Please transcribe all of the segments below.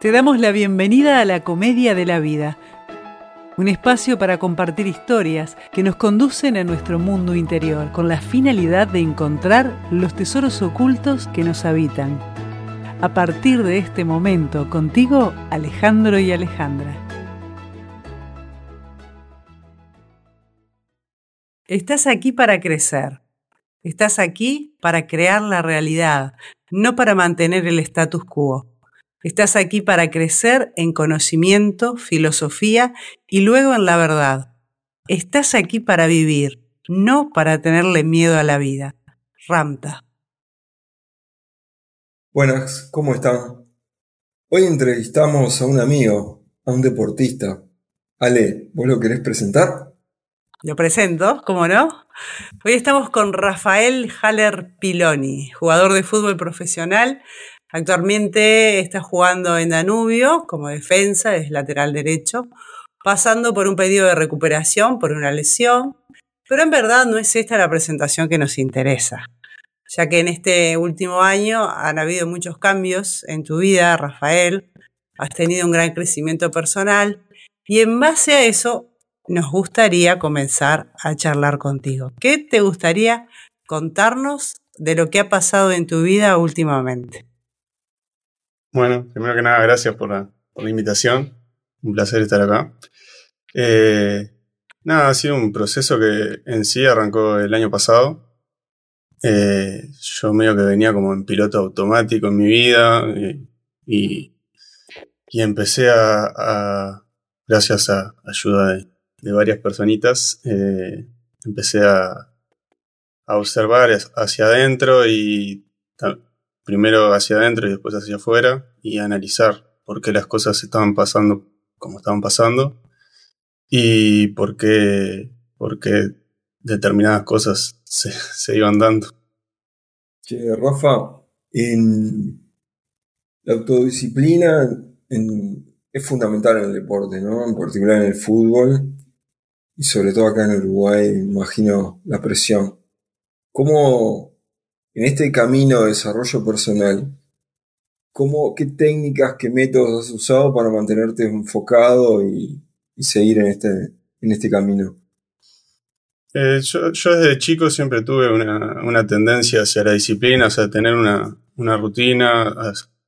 Te damos la bienvenida a la Comedia de la Vida, un espacio para compartir historias que nos conducen a nuestro mundo interior con la finalidad de encontrar los tesoros ocultos que nos habitan. A partir de este momento, contigo, Alejandro y Alejandra. Estás aquí para crecer. Estás aquí para crear la realidad, no para mantener el status quo. Estás aquí para crecer en conocimiento, filosofía y luego en la verdad. Estás aquí para vivir, no para tenerle miedo a la vida. Ramta. Buenas, ¿cómo están? Hoy entrevistamos a un amigo, a un deportista. Ale, ¿vos lo querés presentar? Lo presento, ¿cómo no? Hoy estamos con Rafael Haller Piloni, jugador de fútbol profesional, Actualmente está jugando en Danubio como defensa, es lateral derecho, pasando por un pedido de recuperación por una lesión, pero en verdad no es esta la presentación que nos interesa, ya que en este último año han habido muchos cambios en tu vida, Rafael, has tenido un gran crecimiento personal y en base a eso nos gustaría comenzar a charlar contigo. ¿Qué te gustaría contarnos de lo que ha pasado en tu vida últimamente? Bueno, primero que nada, gracias por la, invitación. Un placer estar acá. Eh, nada, ha sido un proceso que en sí arrancó el año pasado. Eh, yo medio que venía como en piloto automático en mi vida y, empecé a, gracias a ayuda de, varias personitas, eh, empecé a, a observar hacia adentro y primero hacia adentro y después hacia afuera y analizar por qué las cosas estaban pasando como estaban pasando y por qué, por qué determinadas cosas se, iban dando. Che, Rafa, en la autodisciplina es fundamental en el deporte, ¿no? En particular en el fútbol y sobre todo acá en Uruguay, imagino la presión. ¿Cómo, en este camino de desarrollo personal, ¿cómo, ¿qué técnicas, qué métodos has usado para mantenerte enfocado y, seguir en este, en este camino? Eh, yo, desde chico siempre tuve una, tendencia hacia la disciplina, o sea, tener una, rutina,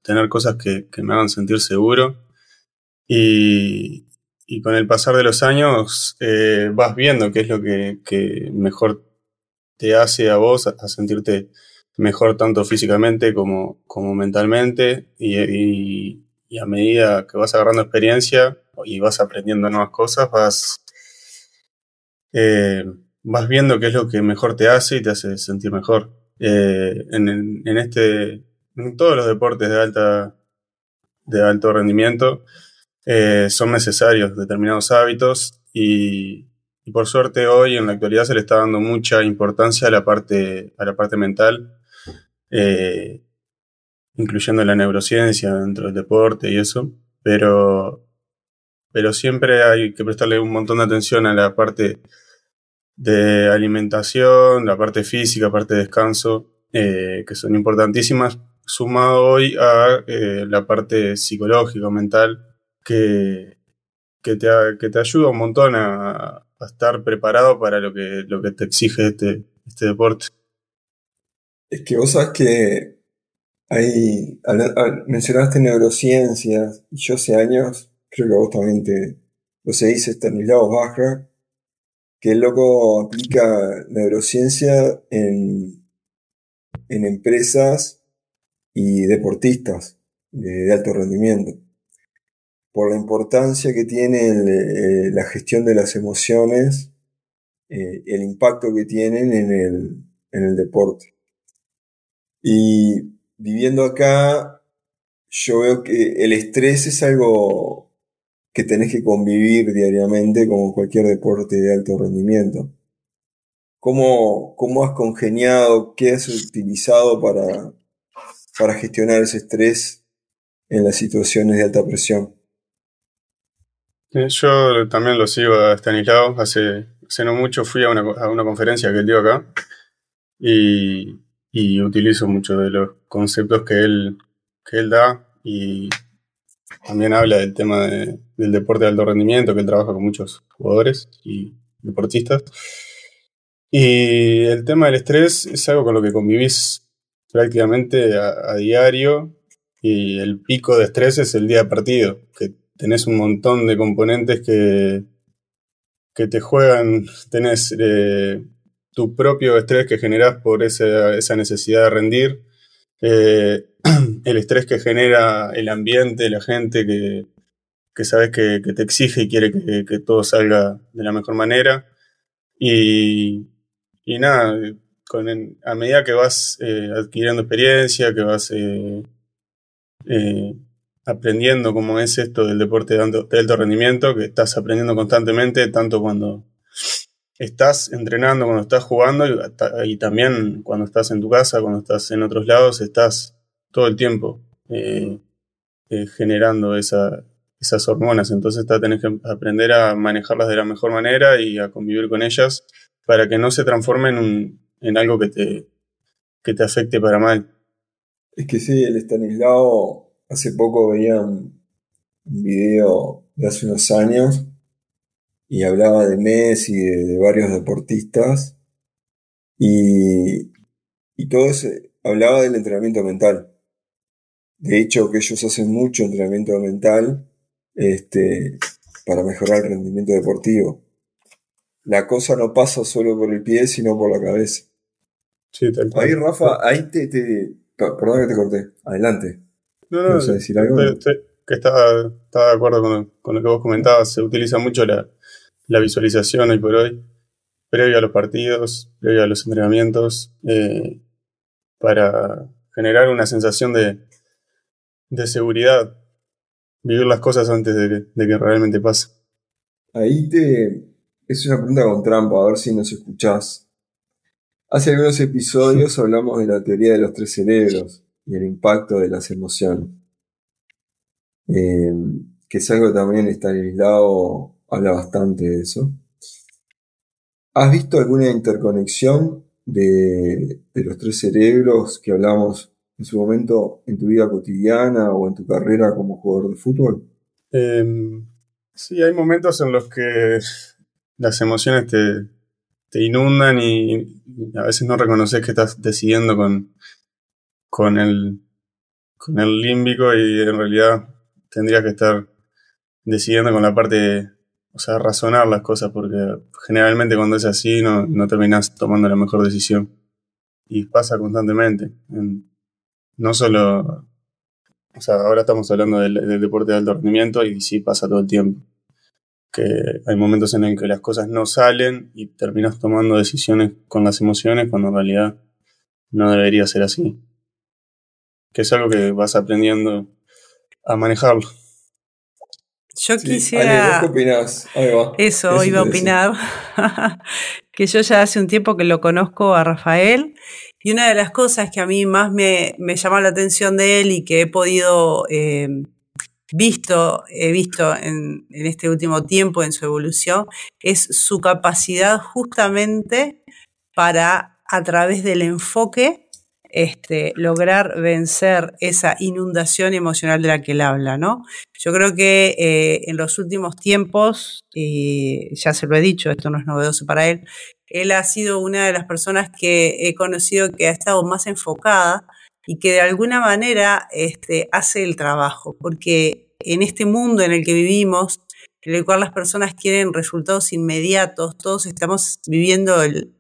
tener cosas que, me hagan sentir seguro. Y, con el pasar de los años eh, vas viendo qué es lo que, mejor te hace a vos a sentirte mejor tanto físicamente como, como mentalmente y, a medida que vas agarrando experiencia y vas aprendiendo nuevas cosas, vas, eh, vas viendo qué es lo que mejor te hace y te hace sentir mejor. Eh, en, este, en todos los deportes de, alta, de alto rendimiento eh, son necesarios determinados hábitos y, y por suerte hoy en la actualidad se le está dando mucha importancia a la parte, a la parte mental eh, incluyendo la neurociencia dentro del deporte y eso, pero, pero siempre hay que prestarle un montón de atención a la parte de alimentación, la parte física, la parte de descanso, eh, que son importantísimas, sumado hoy a eh, la parte psicológica, mental, que, que, te, que te ayuda un montón a, a, estar preparado para lo que, lo que te exige este, este deporte. Es que vos sabes que hay, mencionaste neurociencias, y yo hace años, creo que vos también te, lo dice Stanislav Bachra, que el loco aplica neurociencia en, en empresas y deportistas de, alto rendimiento, por la importancia que tiene eh, la gestión de las emociones, eh, el impacto que tienen en el, en el deporte. Y viviendo acá, yo veo que el estrés es algo que tenés que convivir diariamente como cualquier deporte de alto rendimiento. ¿Cómo, cómo has congeniado, qué has utilizado para, para gestionar ese estrés en las situaciones de alta presión? Yo también lo sigo a Stanislao. Hace, hace no mucho fui a una, a una conferencia que él dio acá y y utilizo muchos de los conceptos que él, que él da y, también habla del tema del deporte de alto rendimiento, que él trabaja con muchos jugadores y deportistas. Y el tema del estrés es algo con lo que convivís prácticamente a, diario y el pico de estrés es el día de partido, que tenés un montón de componentes que, que te juegan, tenés eh, tu propio estrés que generás por esa, necesidad de rendir, eh, el estrés que genera el ambiente, la gente que, que sabes que, te exige y quiere que, todo salga de la mejor manera. Y, y nada, a medida que vas eh, adquiriendo experiencia, que vas eh, aprendiendo cómo es esto del deporte de alto, de alto rendimiento, que estás aprendiendo constantemente, tanto cuando estás entrenando, cuando estás jugando y, también cuando estás en tu casa, cuando estás en otros lados, estás todo el tiempo eh, eh, generando esa, esas hormonas. Entonces tenés que aprender a manejarlas de la mejor manera y a convivir con ellas para que no se transformen en, algo que te, que te afecte para mal. Es que sí, el Stanislao, hace poco veía un video de hace unos años y hablaba de Messi, de, de varios deportistas, y, y todo eso, hablaba del entrenamiento mental. De hecho, que ellos hacen mucho entrenamiento mental este, para mejorar el rendimiento deportivo. La cosa no pasa solo por el pie, sino por la cabeza. Sí, tal Ahí, Rafa, ahí te, te, Perdón que te corté. Adelante. No, no, decir algo? que estaba, estaba, de acuerdo con, con, lo que vos comentabas. Se utiliza mucho la, la visualización hoy por hoy, previo a los partidos, previo a los entrenamientos, eh, para generar una sensación de, de, seguridad, vivir las cosas antes de que, de que realmente pase. Ahí te... Es una pregunta con trampa, a ver si nos escuchás. Hace algunos episodios hablamos de la teoría de los tres cerebros y el impacto de las emociones. Eh, que es algo que también está aislado habla bastante de eso. ¿Has visto alguna interconexión de, los tres cerebros que hablamos en su momento en tu vida cotidiana o en tu carrera como jugador de fútbol? Em, sí, hay momentos en los que las emociones te, inundan y, a veces no reconoces que estás decidiendo con, el, con el límbico y en realidad tendrías que estar decidiendo con la parte o sea, razonar las cosas, porque generalmente cuando es así no, no terminas tomando la mejor decisión. Y pasa constantemente. no solo. O sea, ahora estamos hablando del, deporte de alto rendimiento y sí pasa todo el tiempo. Que hay momentos en el que las cosas no salen y terminas tomando decisiones con las emociones cuando en realidad no debería ser así. Que es algo que vas aprendiendo a manejarlo. Yo quisiera. Eso, iba a opinar. que yo ya hace un tiempo que lo conozco a Rafael. Y una de las cosas que a mí más me, me llamó la atención de él y que he podido eh, visto, he visto en, en este último tiempo en su evolución, es su capacidad justamente para, a través del enfoque, este, lograr vencer esa inundación emocional de la que él habla, ¿no? Yo creo que eh, en los últimos tiempos, y ya se lo he dicho, esto no es novedoso para él, él ha sido una de las personas que he conocido que ha estado más enfocada y que de alguna manera este, hace el trabajo, porque en este mundo en el que vivimos, en el cual las personas quieren resultados inmediatos, todos estamos viviendo el,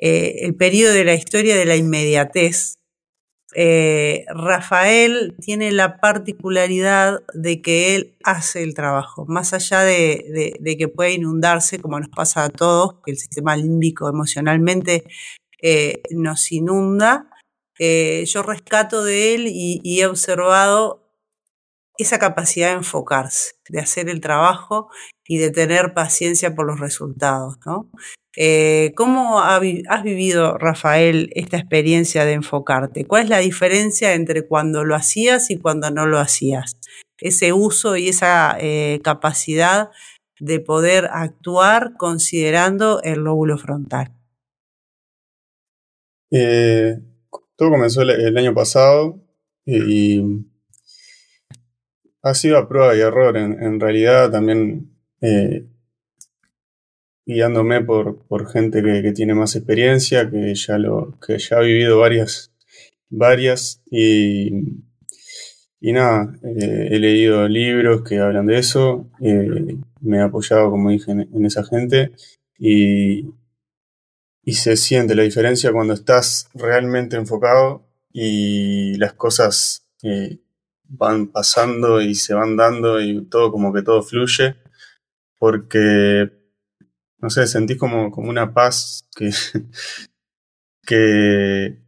eh, el periodo de la historia de la inmediatez, eh, Rafael tiene la particularidad de que él hace el trabajo, más allá de, que puede inundarse, como nos pasa a todos, que el sistema límbico emocionalmente eh, nos inunda. yo rescato de él y, y, he observado esa capacidad de enfocarse, de hacer el trabajo y de tener paciencia por los resultados. ¿no? Eh, ¿Cómo has vivido, Rafael, esta experiencia de enfocarte? ¿Cuál es la diferencia entre cuando lo hacías y cuando no lo hacías? Ese uso y esa eh, capacidad de poder actuar considerando el lóbulo frontal. Eh, todo comenzó el, año pasado y ha sido a prueba y error. En, realidad también eh, guiándome por, por gente que, tiene más experiencia, que ya, lo, que ya ha vivido varias, varias y, y nada, eh, he leído libros que hablan de eso, eh, me he apoyado, como dije, en, esa gente y, y se siente la diferencia cuando estás realmente enfocado y las cosas van pasando y se van dando y todo como que todo fluye, porque no sé, sentís como, como una paz que,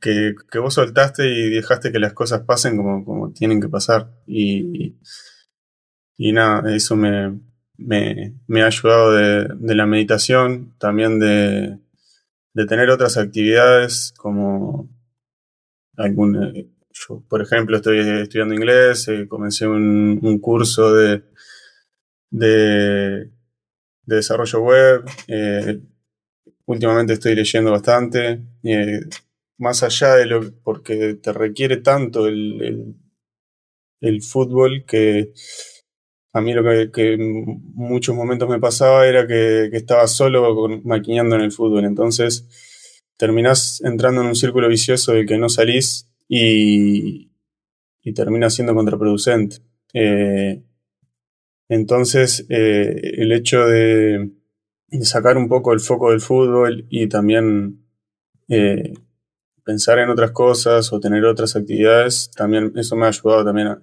que, que, vos soltaste y dejaste que las cosas pasen como, como tienen que pasar. Y, y, nada, eso me, me, me, ha ayudado de, de la meditación, también de, de, tener otras actividades como algún... Yo, por ejemplo, estoy estudiando inglés, eh, comencé un, un curso de, de de desarrollo web. Eh, últimamente estoy leyendo bastante. Eh, más allá de lo porque te requiere tanto el, el, fútbol que a mí lo que, en muchos momentos me pasaba era que, estaba solo maquinando en el fútbol. Entonces terminás entrando en un círculo vicioso del que no salís y, y termina siendo contraproducente. Eh, entonces, eh, el hecho de, sacar un poco el foco del fútbol y también eh, pensar en otras cosas o tener otras actividades, también eso me ha ayudado también a,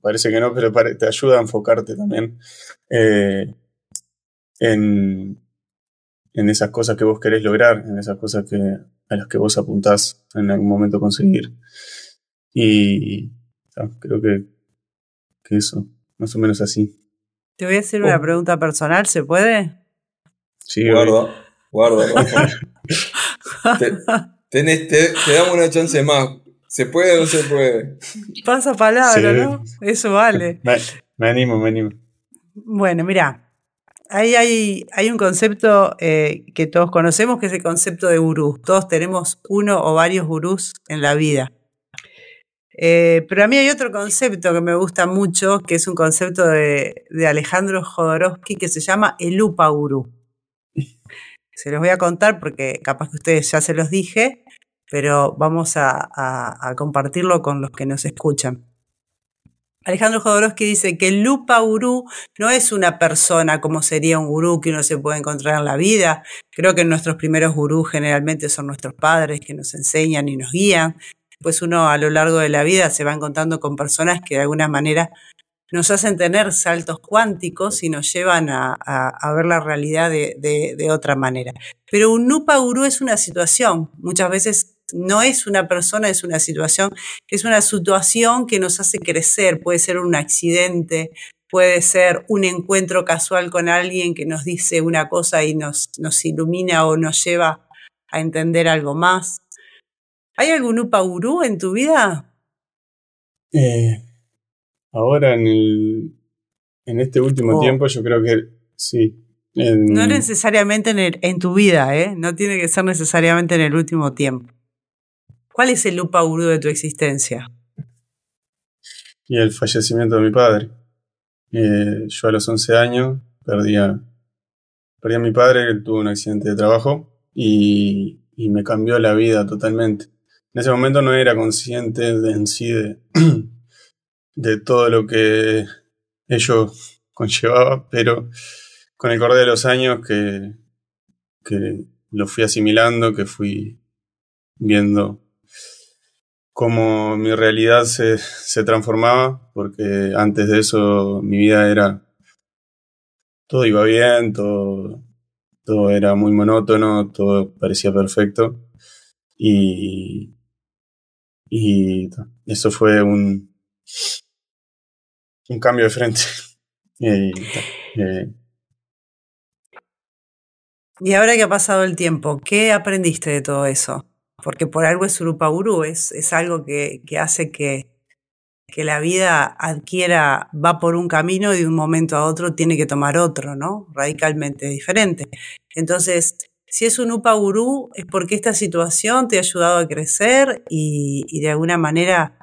parece que no, pero te ayuda a enfocarte también en, en, esas cosas que vos querés lograr, en esas cosas que, a las que vos apuntás en algún momento conseguir. Y creo que, que eso más o menos así. Te voy a hacer una oh. pregunta personal, ¿se puede? Sí, guarda, guarda. te, te, damos una chance más. ¿Se puede o no se puede? Pasa palabra, ¿no? Eso vale. Me, animo, me animo. Bueno, mira, ahí hay, hay un concepto eh, que todos conocemos, que es el concepto de gurú. Todos tenemos uno o varios gurús en la vida. Eh, pero a mí hay otro concepto que me gusta mucho, que es un concepto de, Alejandro Jodorowsky que se llama el Upa Gurú. Se los voy a contar porque capaz que ustedes ya se los dije, pero vamos a, compartirlo con los que nos escuchan. Alejandro Jodorowsky dice que el Lupa Gurú no es una persona como sería un gurú que uno se puede encontrar en la vida. Creo que nuestros primeros gurús generalmente son nuestros padres que nos enseñan y nos guían pues uno a lo largo de la vida se va encontrando con personas que de alguna manera nos hacen tener saltos cuánticos y nos llevan a, ver la realidad de, otra manera. Pero un Nupa Gurú es una situación, muchas veces no es una persona, es una situación, es una situación que nos hace crecer, puede ser un accidente, puede ser un encuentro casual con alguien que nos dice una cosa y nos, nos ilumina o nos lleva a entender algo más. ¿Hay algún Upa Gurú en tu vida? Eh, ahora en, el, en este último oh. tiempo yo creo que sí. No necesariamente en, en tu vida, ¿eh? No tiene que ser necesariamente en el último tiempo. ¿Cuál es el Upa Gurú de tu existencia? Y el fallecimiento de mi padre. Eh, yo a los 11 años perdí a, mi padre, él tuvo un accidente de trabajo y, y me cambió la vida totalmente. En ese momento no era consciente de, en sí de, todo lo que ello conllevaba, pero con el correr de los años que, que lo fui asimilando, que fui viendo cómo mi realidad se, se, transformaba, porque antes de eso mi vida era, todo iba bien, todo, todo era muy monótono, todo parecía perfecto. Y, y eso fue un, un cambio de frente. y, ahora que ha pasado el tiempo, ¿qué aprendiste de todo eso? Porque por algo es Urupaguru, es, es algo que, que hace que, que la vida adquiera, va por un camino y de un momento a otro tiene que tomar otro, ¿no? Radicalmente diferente. Entonces, si es un UPA gurú, es porque esta situación te ha ayudado a crecer y, de alguna manera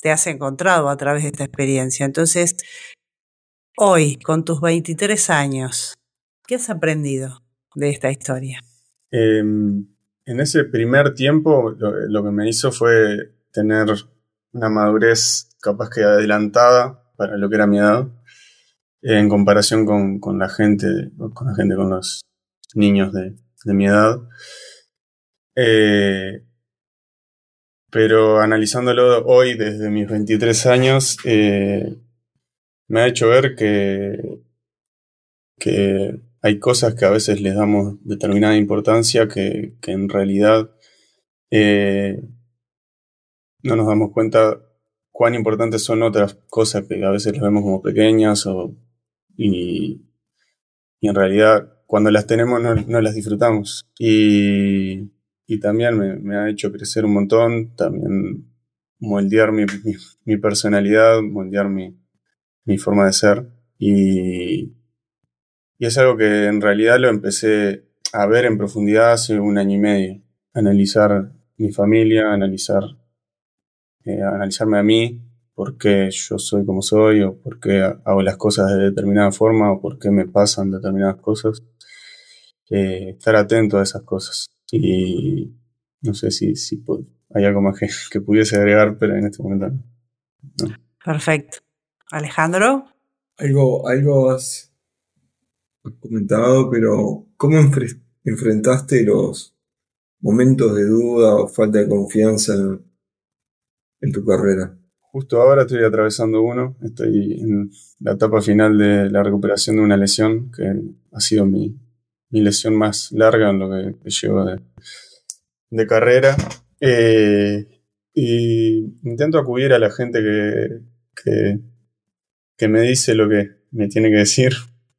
te has encontrado a través de esta experiencia. Entonces, hoy, con tus 23 años, ¿qué has aprendido de esta historia? Em, en ese primer tiempo, lo, que me hizo fue tener una madurez capaz que adelantada para lo que era mi edad, en comparación con, la gente, con la gente, con los niños de, mi edad. Eh, pero analizándolo hoy desde mis 23 años, eh, me ha hecho ver que, que hay cosas que a veces les damos determinada importancia que, en realidad eh, no nos damos cuenta cuán importantes son otras cosas que a veces las vemos como pequeñas y, en realidad cuando las tenemos no, las disfrutamos. Y, también me, ha hecho crecer un montón, también moldear mi, personalidad, moldear mi, mi forma de ser. Y, y es algo que en realidad lo empecé a ver en profundidad hace un año y medio. Analizar mi familia, analizar, eh, analizarme a mí, por qué yo soy como soy, o por qué hago las cosas de determinada forma, o por qué me pasan determinadas cosas. Eh, estar atento a esas cosas. Y no sé si, si hay algo más que, pudiese agregar, pero en este momento no. Perfecto. Alejandro. Algo, algo comentado, pero ¿cómo enfrentaste los momentos de duda o falta de confianza en, tu carrera? Justo ahora estoy atravesando uno, estoy en la etapa final de la recuperación de una lesión que ha sido mi, lesión más larga en lo que, llevo de, carrera. Eh, y intento acudir a la gente que, que me dice lo que me tiene que decir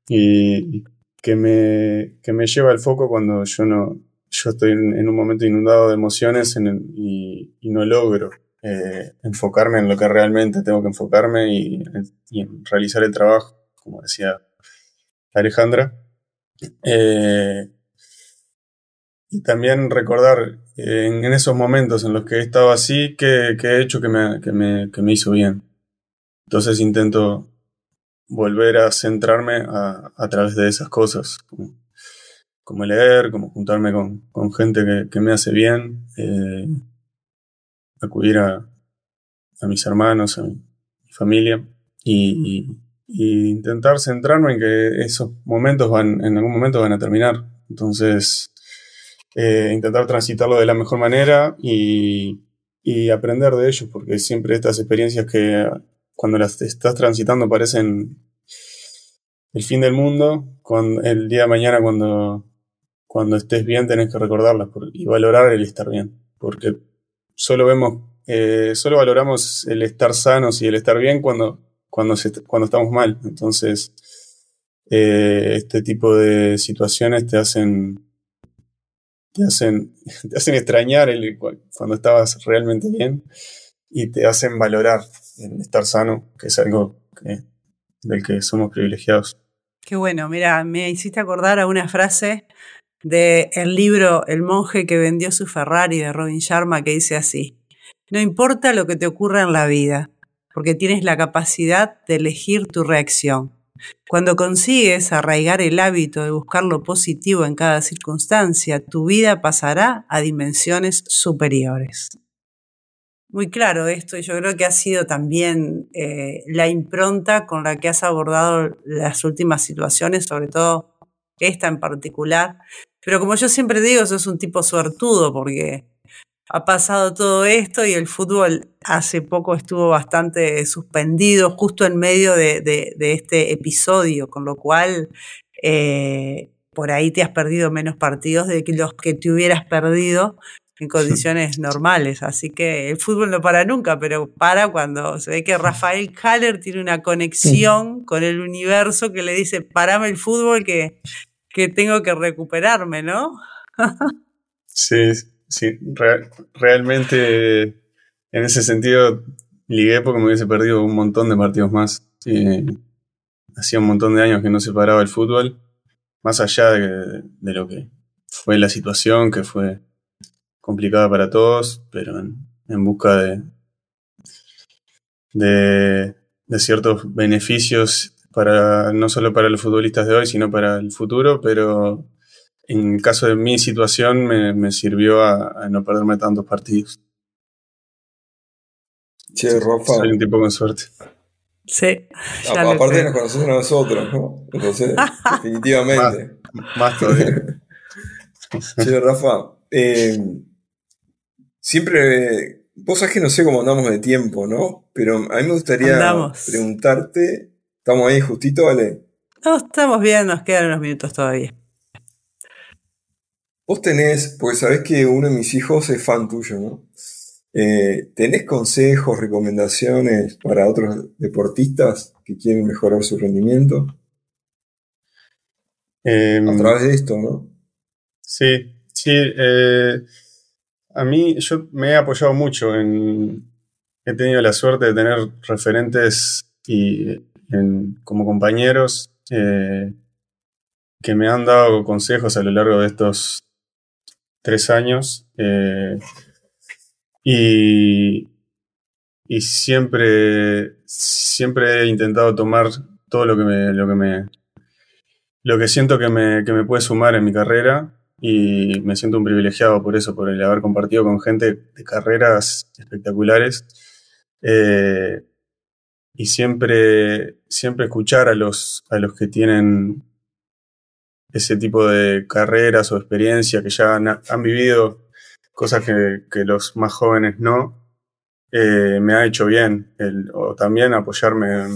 y que me, que me lleva al foco cuando yo no yo estoy en, un momento inundado de emociones y, no logro eh, enfocarme en lo que realmente tengo que enfocarme y, en realizar el trabajo, como decía Alejandra. Eh, y también recordar en, esos momentos en los que he estado así, que, he hecho que me, que me, que me hizo bien. Entonces intento volver a centrarme a, través de esas cosas, como, leer, como juntarme con, gente que, me hace bien, eh, acudir a, mis hermanos, a mi, familia y, intentar centrarme en que esos momentos van, en algún momento van a terminar. Entonces, eh, intentar transitarlo de la mejor manera y, y aprender de ellos, porque siempre estas experiencias que cuando las estás transitando parecen el fin del mundo, el día de mañana cuando, cuando estés bien tenés que recordarlas y valorar el estar bien, porque solo vemos, eh, solo valoramos el estar sanos y el estar bien cuando, cuando, cuando estamos mal. Entonces, eh, este tipo de situaciones te hacen te hacen, te hacen extrañar el, cuando estabas realmente bien y te hacen valorar el estar sano, que es algo del que somos privilegiados. Qué bueno, mira, me hiciste acordar a una frase del el libro El monje que vendió su Ferrari de Robin Sharma que dice así, no importa lo que te ocurra en la vida, porque tienes la capacidad de elegir tu reacción. Cuando consigues arraigar el hábito de buscar lo positivo en cada circunstancia, tu vida pasará a dimensiones superiores muy claro esto y yo creo que ha sido también eh, la impronta con la que has abordado las últimas situaciones, sobre todo esta en particular. Pero como yo siempre digo, sos un tipo suertudo porque ha pasado todo esto y el fútbol hace poco estuvo bastante suspendido justo en medio de, este episodio, con lo cual eh, por ahí te has perdido menos partidos de los que te hubieras perdido en condiciones normales. Así que el fútbol no para nunca, pero para cuando se ve que Rafael Haller tiene una conexión con el universo que le dice, parame el fútbol que, que tengo que recuperarme, ¿no? sí, sí, realmente en ese sentido ligué porque me hubiese perdido un montón de partidos más. hacía un montón de años que no se paraba el fútbol, más allá de, de lo que fue la situación, que fue complicada para todos, pero en, busca de, de, ciertos beneficios para no solo para los futbolistas de hoy, sino para el futuro, pero en el caso de mi situación me, sirvió a, no perderme tantos partidos. Che, Rafa. Soy un tipo con suerte. Sí. aparte nos conocemos a nosotros, ¿no? Entonces, definitivamente. Más, todavía. che, Rafa, eh, siempre, vos sabés que no sé cómo andamos de tiempo, ¿no? Pero a mí me gustaría preguntarte, ¿estamos ahí justito, vale? No, estamos bien, nos quedan unos minutos todavía. Vos tenés, porque sabés que uno de mis hijos es fan tuyo, ¿no? Eh, ¿Tenés consejos, recomendaciones para otros deportistas que quieren mejorar su rendimiento? Em, a través de esto, ¿no? Sí, sí. Eh, a mí, yo me he apoyado mucho en. He tenido la suerte de tener referentes y como compañeros eh, que me han dado consejos a lo largo de estos tres años. Y, y siempre, siempre he intentado tomar todo lo que me, lo que me, lo que siento que me, que me puede sumar en mi carrera y me siento un privilegiado por eso, por el haber compartido con gente de carreras espectaculares. Eh, y siempre, siempre escuchar a los, a los que tienen ese tipo de carreras o experiencia, que ya han, vivido cosas que, los más jóvenes no, eh, me ha hecho bien. o también apoyarme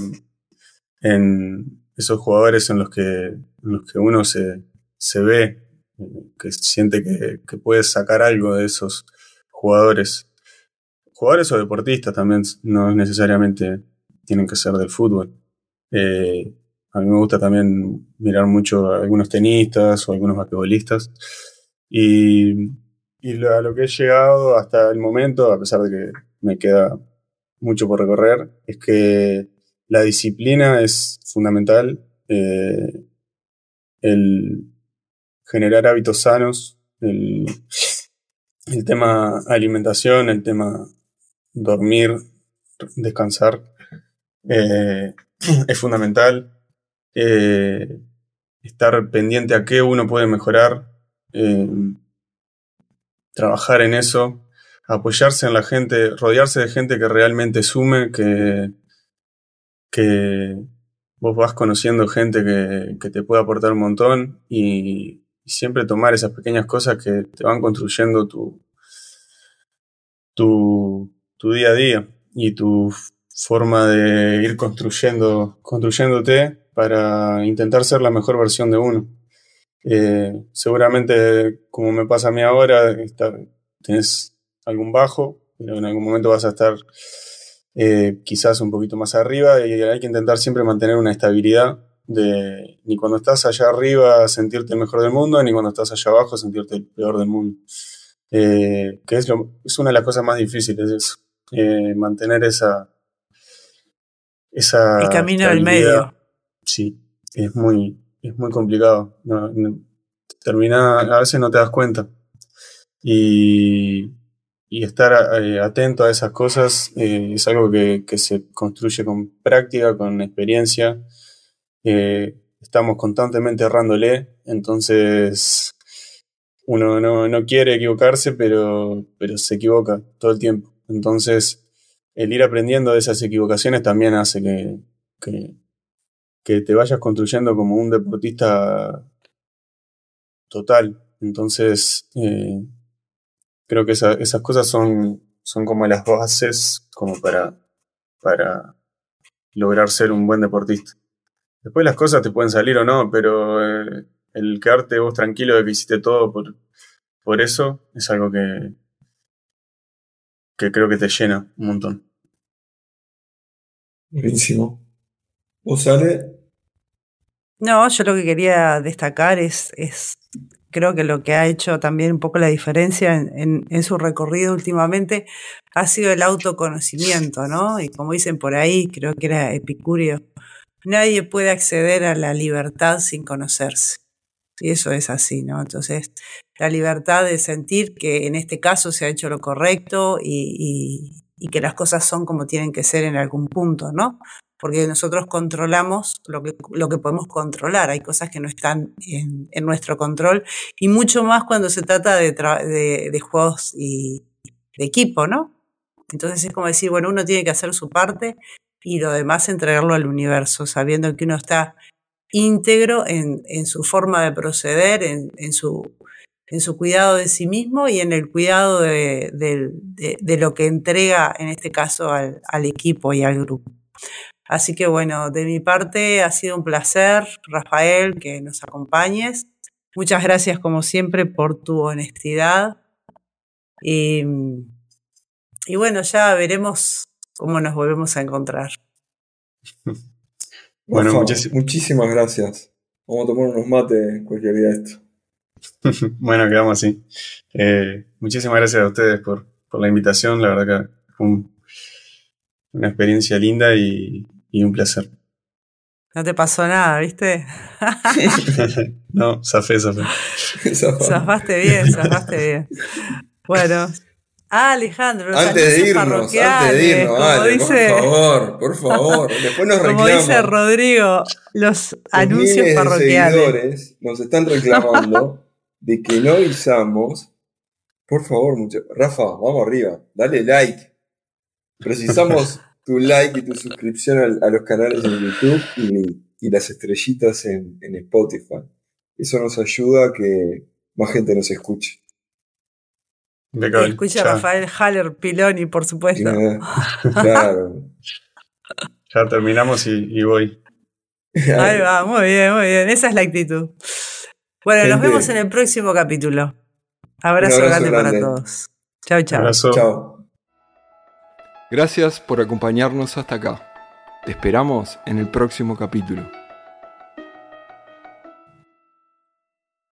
en, esos jugadores en los que, los que uno se, ve, que siente que, puede sacar algo de esos jugadores. Jugadores o deportistas también no necesariamente tienen que ser del fútbol. Eh, a mí me gusta también mirar mucho a algunos tenistas o algunos basquetbolistas. Y y a lo que he llegado hasta el momento, a pesar de que me queda mucho por recorrer, es que la disciplina es fundamental. Eh, el generar hábitos sanos, el, tema alimentación, el tema dormir, descansar, eh, es fundamental. Eh, estar pendiente a qué uno puede mejorar trabajar en eso, apoyarse en la gente, rodearse de gente que realmente sume, que, que vos vas conociendo gente que, te puede aportar un montón y, siempre tomar esas pequeñas cosas que te van construyendo tu, tu, tu día a día y tu forma de ir construyendo, construyéndote para intentar ser la mejor versión de uno. Eh, seguramente, como me pasa a mí ahora, tenés algún bajo, pero en algún momento vas a estar eh, quizás un poquito más arriba y hay que intentar siempre mantener una estabilidad de ni cuando estás allá arriba sentirte el mejor del mundo, ni cuando estás allá abajo sentirte el peor del mundo. Eh, que es, es una de las cosas más difíciles, es mantener esa... esa el camino del medio. Sí, es muy, es muy complicado. termina, a veces no te das cuenta. Y, estar eh, atento a esas cosas eh, es algo que, se construye con práctica, con experiencia. Eh, estamos constantemente errándole, entonces uno no, quiere equivocarse, pero, pero se equivoca todo el tiempo. Entonces, el ir aprendiendo de esas equivocaciones también hace que que te vayas construyendo como un deportista total. Entonces, eh, creo que esas cosas son, son como las bases como para, para lograr ser un buen deportista. Después las cosas te pueden salir o no, pero eh, el quedarte vos tranquilo de que hiciste todo por, por eso es algo que, que creo que te llena un montón. Buenísimo. ¿O sale? No, yo lo que quería destacar es, es creo que lo que ha hecho también un poco la diferencia en, en, su recorrido últimamente ha sido el autoconocimiento, ¿no? Y como dicen por ahí, creo que era Epicurio, nadie puede acceder a la libertad sin conocerse. Y eso es así, ¿no? Entonces, la libertad de sentir que en este caso se ha hecho lo correcto y, que las cosas son como tienen que ser en algún punto, ¿no? Porque nosotros controlamos lo que, lo que podemos controlar, hay cosas que no están en, nuestro control y mucho más cuando se trata de, de, juegos y de equipo, ¿no? Entonces es como decir, bueno, uno tiene que hacer su parte y lo demás entregarlo al universo, sabiendo que uno está íntegro en, en su forma de proceder, en, en, su, en su cuidado de sí mismo y en el cuidado de, de, lo que entrega, en este caso, al, al, equipo y al grupo. Así que bueno, de mi parte ha sido un placer, Rafael, que nos acompañes. Muchas gracias, como siempre, por tu honestidad. Y, y bueno, ya veremos cómo nos volvemos a encontrar. Bueno, muchísimas gracias. Vamos a tomar unos mates cualquier día de esto. bueno, quedamos así. Eh, muchísimas gracias a ustedes por, la invitación. La verdad que fue una experiencia linda y, un placer. No te pasó nada, ¿viste? no, zafé, zafé. Zafaste bien, zafaste bien. Bueno. Ah, Alejandro, antes de irnos, antes de irnos, por favor, por favor. Después nos reclaman. Como dice Rodrigo, los, anuncios parroquiales. seguidores nos están reclamando de que no avisamos, por favor, mucho, Rafa, vamos arriba, dale like. Precisamos tu like y tu suscripción a, los canales en YouTube y, las estrellitas en, Spotify. Eso nos ayuda a que más gente nos escuche. Escucha a Rafael Haller Piloni, por supuesto. claro. ya terminamos y voy. Ahí va, muy bien, muy bien. Esa es la actitud. Bueno, nos vemos en el próximo capítulo. Abrazo, grande, para todos. Chao, chao. Chao. Gracias por acompañarnos hasta acá. Te esperamos en el próximo capítulo.